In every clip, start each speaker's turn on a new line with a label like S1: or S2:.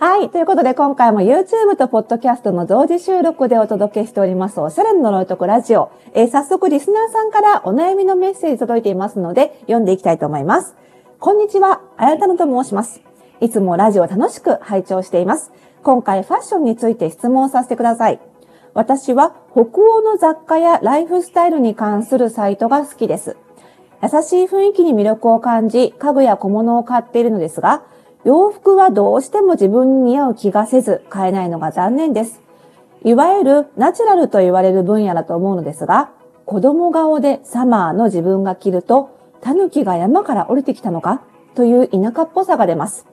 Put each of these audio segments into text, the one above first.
S1: はい。ということで、今回も YouTube と Podcast の同時収録でお届けしております、おしゃれの呪いとくラジオ。えー、早速、リスナーさんからお悩みのメッセージ届いていますので、読んでいきたいと思います。こんにちは。あやたのと申します。いつもラジオ楽しく拝聴しています。今回、ファッションについて質問させてください。私は、北欧の雑貨やライフスタイルに関するサイトが好きです。優しい雰囲気に魅力を感じ、家具や小物を買っているのですが、洋服はどうしても自分に似合う気がせず買えないのが残念です。いわゆるナチュラルと言われる分野だと思うのですが、子供顔でサマーの自分が着ると、狸が山から降りてきたのかという田舎っぽさが出ます。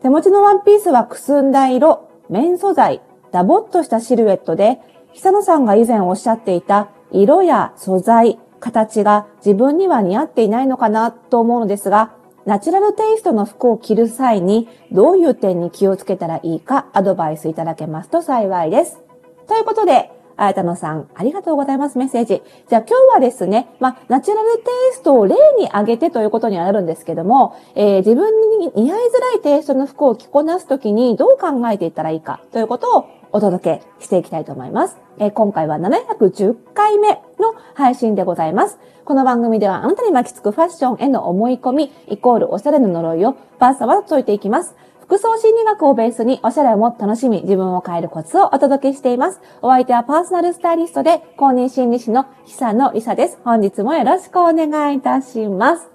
S1: 手持ちのワンピースはくすんだ色、綿素材、ダボっとしたシルエットで、久野さんが以前おっしゃっていた色や素材、形が自分には似合っていないのかなと思うのですが、ナチュラルテイストの服を着る際にどういう点に気をつけたらいいかアドバイスいただけますと幸いです。ということで、あやたのさん、ありがとうございます。メッセージ。じゃあ今日はですね、まあ、ナチュラルテイストを例に挙げてということにはなるんですけども、えー、自分に似合いづらいテイストの服を着こなすときにどう考えていったらいいかということをお届けしていきたいと思います。えー、今回は710回目の配信でございます。この番組ではあなたに巻きつくファッションへの思い込み、イコールおしゃれの呪いをバーサバと解いていきます。服装心理学をベースにおしゃれをもっと楽しみ、自分を変えるコツをお届けしています。お相手はパーソナルスタイリストで公認心理師の久野里沙です。本日もよろしくお願いいたします。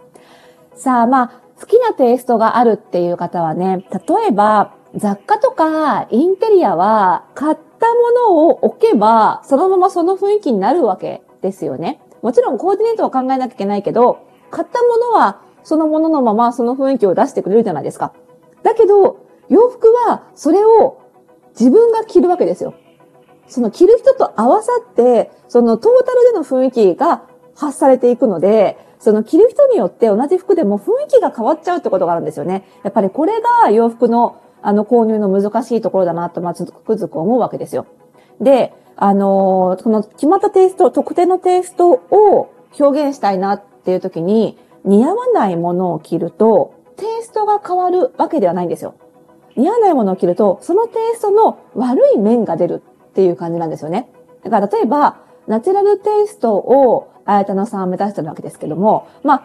S1: さあ、まあ、好きなテイストがあるっていう方はね、例えば、雑貨とかインテリアは買ったものを置けば、そのままその雰囲気になるわけですよね。もちろんコーディネートは考えなきゃいけないけど、買ったものはそのもののままその雰囲気を出してくれるじゃないですか。だけど、洋服はそれを自分が着るわけですよ。その着る人と合わさって、そのトータルでの雰囲気が発されていくので、その着る人によって同じ服でも雰囲気が変わっちゃうってことがあるんですよね。やっぱりこれが洋服のあの購入の難しいところだなと、まずつくづく思うわけですよ。で、あのー、この決まったテイスト、特定のテイストを表現したいなっていう時に、似合わないものを着ると、テイストが変わるわけではないんですよ。似合わないものを着ると、そのテイストの悪い面が出るっていう感じなんですよね。だから例えば、ナチュラルテイストを、あやたのさんは目指してるわけですけども、まあ、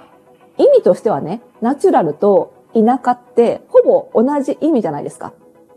S1: 意味としてはね、ナチュラルと田舎ってほぼ同じ意味じゃないですか。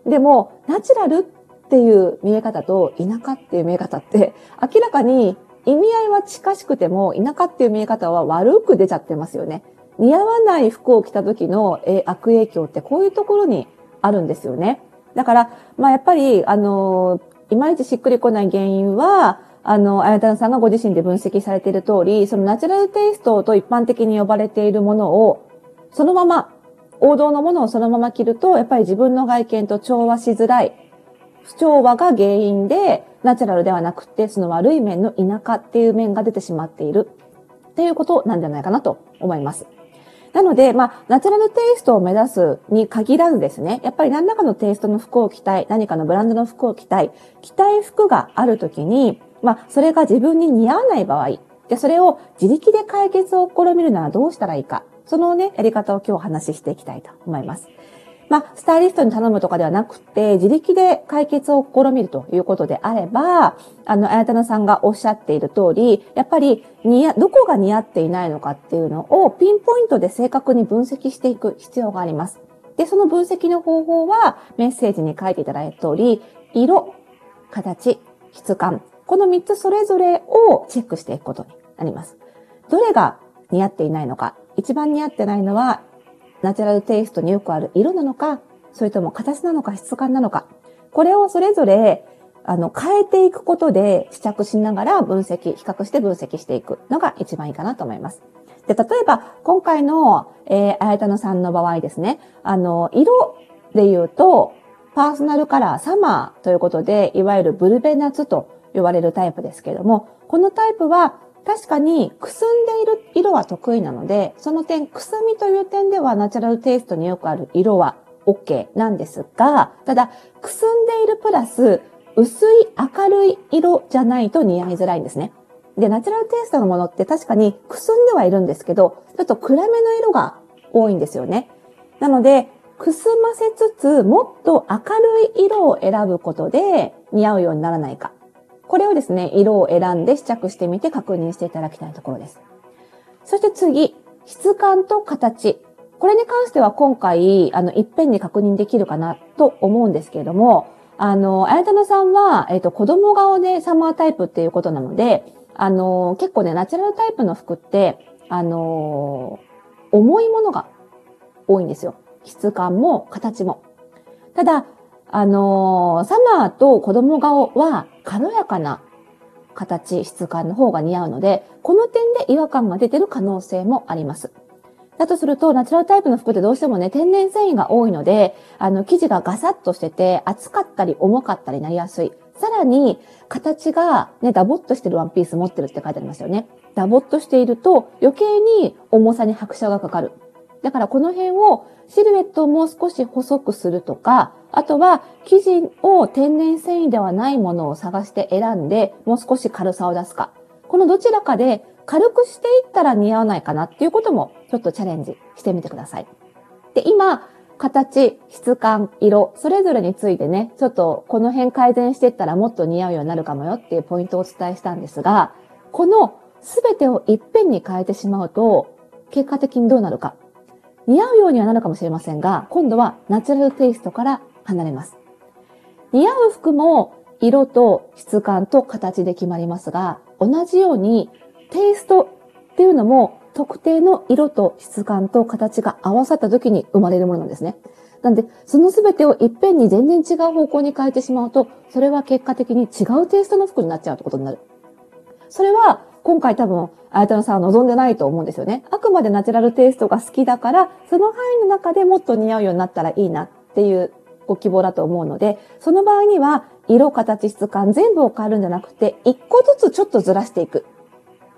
S1: でも、ナチュラルっていう見え方と田舎っていう見え方って明らかに意味合いは近しくても田舎っていう見え方は悪く出ちゃってますよね。似合わない服を着た時の悪影響ってこういうところにあるんですよね。だから、まあやっぱり、あの、いまいちしっくりこない原因は、あの、あやたんさんがご自身で分析されている通り、そのナチュラルテイストと一般的に呼ばれているものを、そのまま王道のものをそのまま着ると、やっぱり自分の外見と調和しづらい。不調和が原因で、ナチュラルではなくて、その悪い面の田舎っていう面が出てしまっている。っていうことなんじゃないかなと思います。なので、まあ、ナチュラルテイストを目指すに限らずですね、やっぱり何らかのテイストの服を着たい、何かのブランドの服を着たい、着たい服があるときに、まあ、それが自分に似合わない場合、で、それを自力で解決を試みるならどうしたらいいか。そのね、やり方を今日お話ししていきたいと思います。まあ、スタイリストに頼むとかではなくて、自力で解決を試みるということであれば、あの、あやたなさんがおっしゃっている通り、やっぱり、にや、どこが似合っていないのかっていうのをピンポイントで正確に分析していく必要があります。で、その分析の方法は、メッセージに書いていただいた通り、色、形、質感、この3つそれぞれをチェックしていくことになります。どれが似合っていないのか、一番似合ってないのは、ナチュラルテイストによくある色なのか、それとも形なのか質感なのか。これをそれぞれ、あの、変えていくことで試着しながら分析、比較して分析していくのが一番いいかなと思います。で、例えば、今回の、えー、あやたのさんの場合ですね、あの、色で言うと、パーソナルカラーサマーということで、いわゆるブルベナツと呼ばれるタイプですけれども、このタイプは確かにくすんでいる色は得意なので、その点、くすみという点ではナチュラルテイストによくある色は OK なんですが、ただ、くすんでいるプラス、薄い明るい色じゃないと似合いづらいんですね。で、ナチュラルテイストのものって確かにくすんではいるんですけど、ちょっと暗めの色が多いんですよね。なので、くすませつつ、もっと明るい色を選ぶことで似合うようにならないか。これをですね、色を選んで試着してみて確認していただきたいところです。そして次、質感と形。これに関しては今回、あの、いっぺんに確認できるかなと思うんですけれども、あの、あやたなさんは、えっ、ー、と、子供顔でサマータイプっていうことなので、あの、結構ね、ナチュラルタイプの服って、あの、重いものが多いんですよ。質感も形も。ただ、あのサマーと子供顔は軽やかな形、質感の方が似合うので、この点で違和感が出てる可能性もあります。だとすると、ナチュラルタイプの服ってどうしてもね、天然繊維が多いので、あの、生地がガサッとしてて、厚かったり重かったりなりやすい。さらに、形がね、ダボっとしてるワンピース持ってるって書いてありますよね。ダボっとしていると、余計に重さに拍車がかかる。だからこの辺をシルエットをもう少し細くするとか、あとは生地を天然繊維ではないものを探して選んで、もう少し軽さを出すか。このどちらかで軽くしていったら似合わないかなっていうこともちょっとチャレンジしてみてください。で、今、形、質感、色、それぞれについてね、ちょっとこの辺改善していったらもっと似合うようになるかもよっていうポイントをお伝えしたんですが、この全てをいっぺんに変えてしまうと、結果的にどうなるか。似合うようにはなるかもしれませんが、今度はナチュラルテイストから離れます。似合う服も色と質感と形で決まりますが、同じようにテイストっていうのも特定の色と質感と形が合わさった時に生まれるものなんですね。なんで、その全てをいっぺんに全然違う方向に変えてしまうと、それは結果的に違うテイストの服になっちゃうってことになる。それは、今回多分、あやたのさんは望んでないと思うんですよね。あくまでナチュラルテイストが好きだから、その範囲の中でもっと似合うようになったらいいなっていうご希望だと思うので、その場合には、色、形、質感全部を変えるんじゃなくて、一個ずつちょっとずらしていく。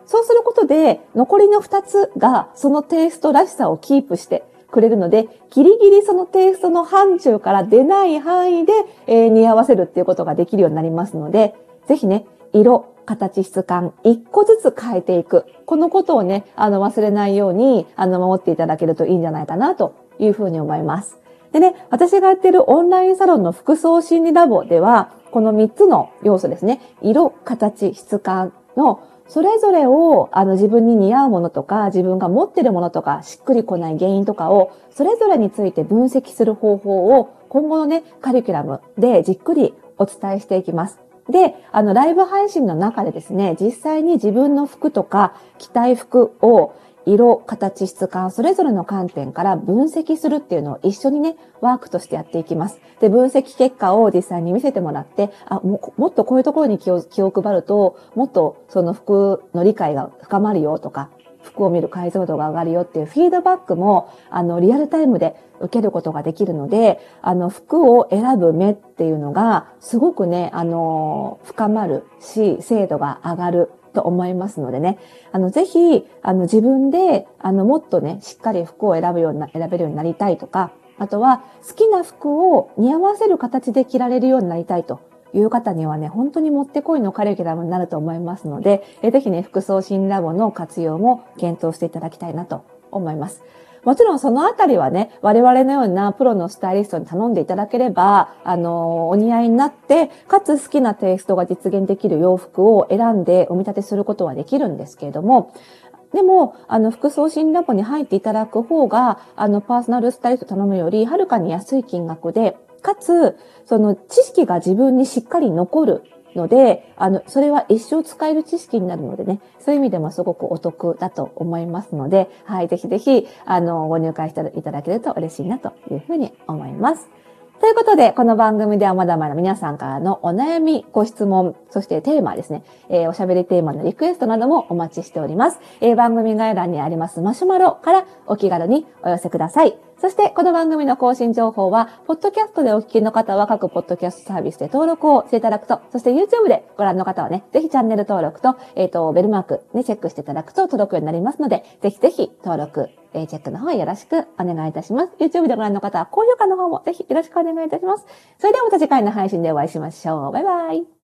S1: そうすることで、残りの二つがそのテイストらしさをキープしてくれるので、ギリギリそのテイストの範疇から出ない範囲で、えー、似合わせるっていうことができるようになりますので、ぜひね、色、形、質感、一個ずつ変えていく。このことをね、あの、忘れないように、あの、守っていただけるといいんじゃないかな、というふうに思います。でね、私がやってるオンラインサロンの服装心理ラボでは、この3つの要素ですね。色、形、質感のそれぞれをあの自分に似合うものとか、自分が持ってるものとか、しっくりこない原因とかを、それぞれについて分析する方法を、今後のね、カリキュラムでじっくりお伝えしていきます。で、あの、ライブ配信の中でですね、実際に自分の服とか、着たい服を色、形、質感、それぞれの観点から分析するっていうのを一緒にね、ワークとしてやっていきます。で、分析結果を実際に見せてもらって、あ、ももっとこういうところに気を気を配ると、もっとその服の理解が深まるよとか、服を見る解像度が上がるよっていうフィードバックも、あの、リアルタイムで受けることができるので、あの、服を選ぶ目っていうのが、すごくね、あの、深まるし、精度が上がると思いますのでね、あの、ぜひ、あの、自分で、あの、もっとね、しっかり服を選ぶような、選べるようになりたいとか、あとは、好きな服を似合わせる形で着られるようになりたいという方にはね、本当にもってこいのカリキュラムになると思いますので、えぜひね、服装新ラボの活用も検討していただきたいなと思います。もちろんそのあたりはね、我々のようなプロのスタイリストに頼んでいただければ、あの、お似合いになって、かつ好きなテイストが実現できる洋服を選んでお見立てすることはできるんですけれども、でも、あの、服装診ラボに入っていただく方が、あの、パーソナルスタイリスト頼むより、はるかに安い金額で、かつ、その知識が自分にしっかり残る。ので、あの、それは一生使える知識になるのでね、そういう意味でもすごくお得だと思いますので、はい、ぜひぜひ、あの、ご入会していただけると嬉しいなというふうに思います。ということで、この番組ではまだまだ皆さんからのお悩み、ご質問、そしてテーマですね、えー、おしゃべりテーマのリクエストなどもお待ちしております。えー、番組概要欄にありますマシュマロからお気軽にお寄せください。そして、この番組の更新情報は、ポッドキャストでお聞きの方は各ポッドキャストサービスで登録をしていただくと、そして YouTube でご覧の方はね、ぜひチャンネル登録と、えっ、ー、と、ベルマークね、チェックしていただくと届くようになりますので、ぜひぜひ登録、えー、チェックの方よろしくお願いいたします。YouTube でご覧の方は高評価の方もぜひよろしくお願いいたします。それではまた次回の配信でお会いしましょう。バイバイ。